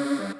Mm-hmm.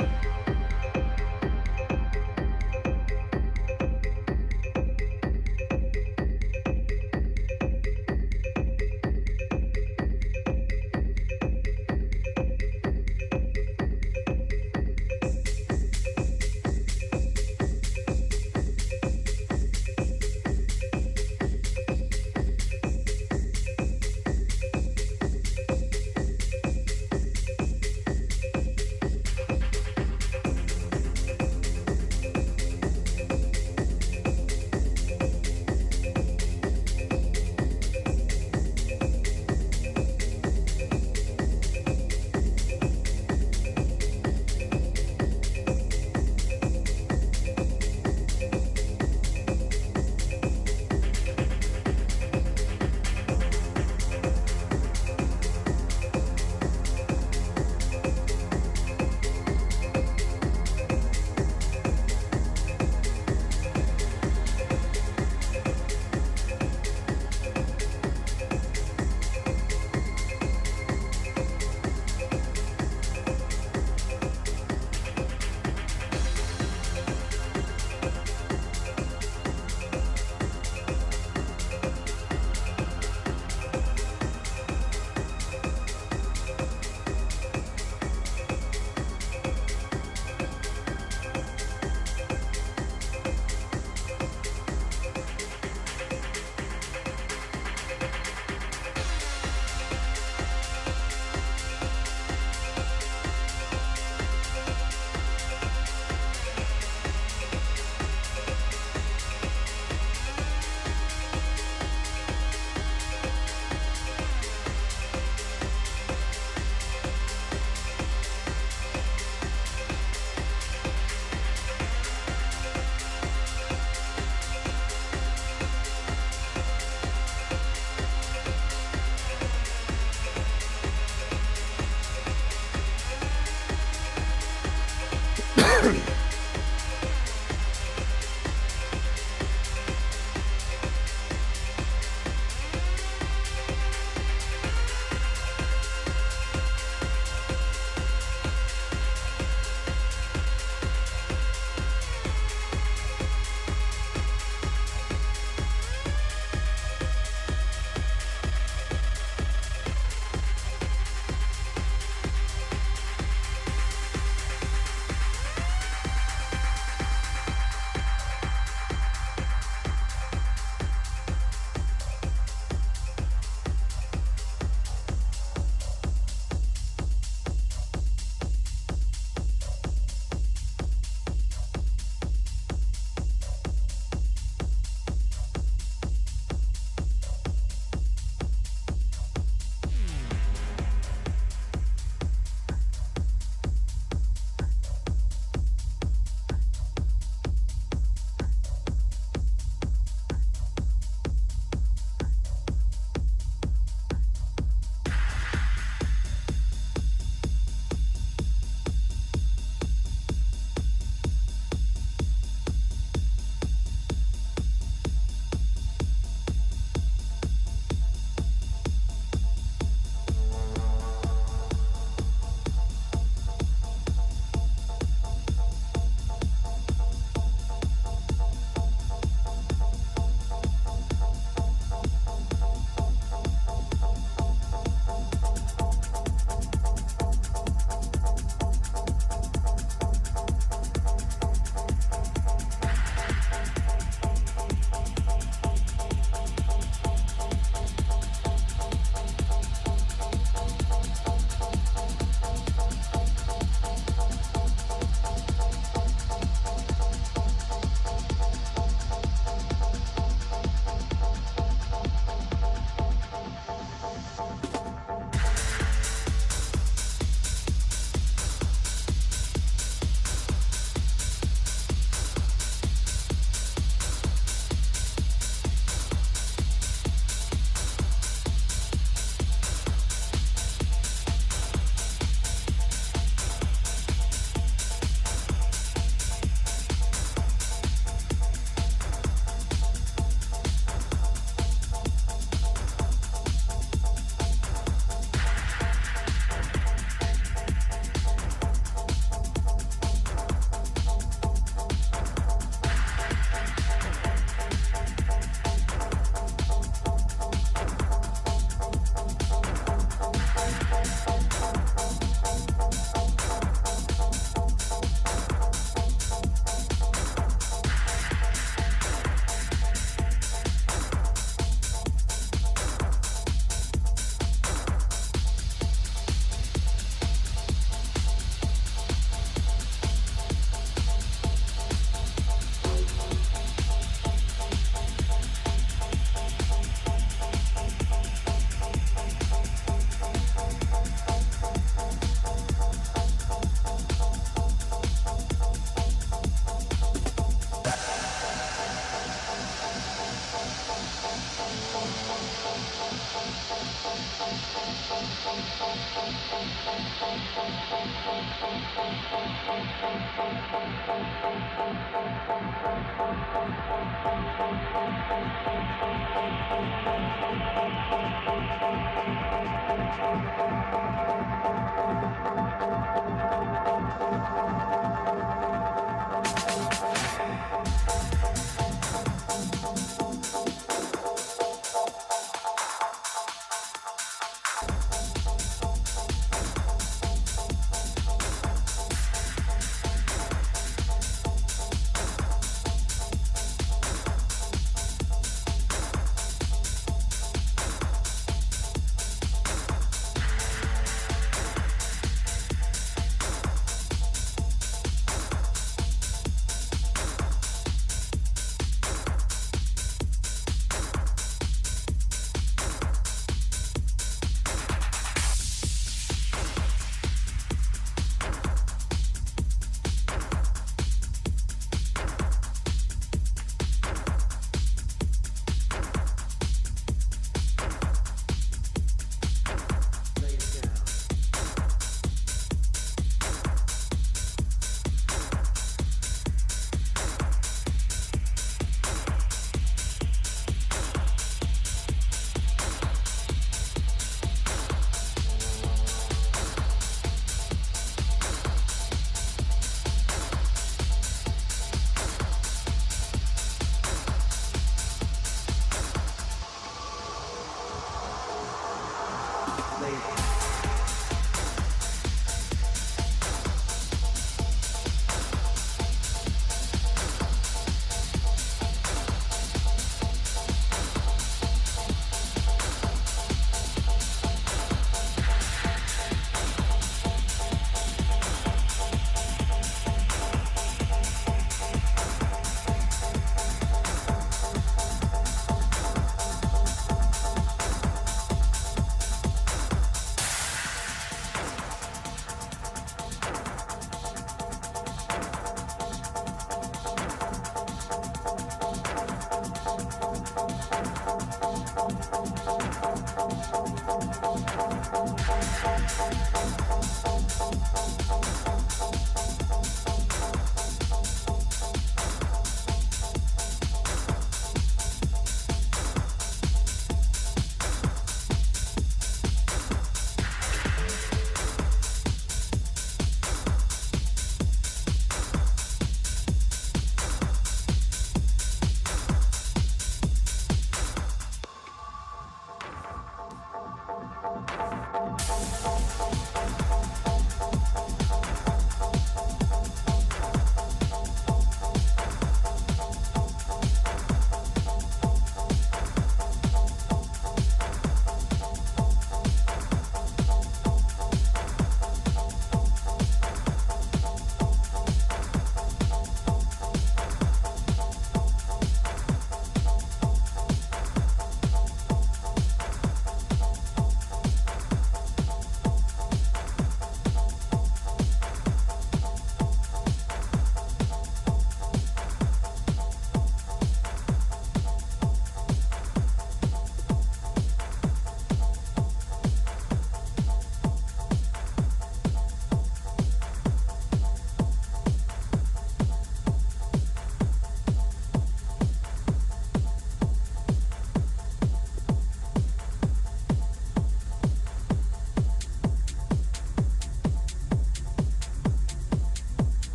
you.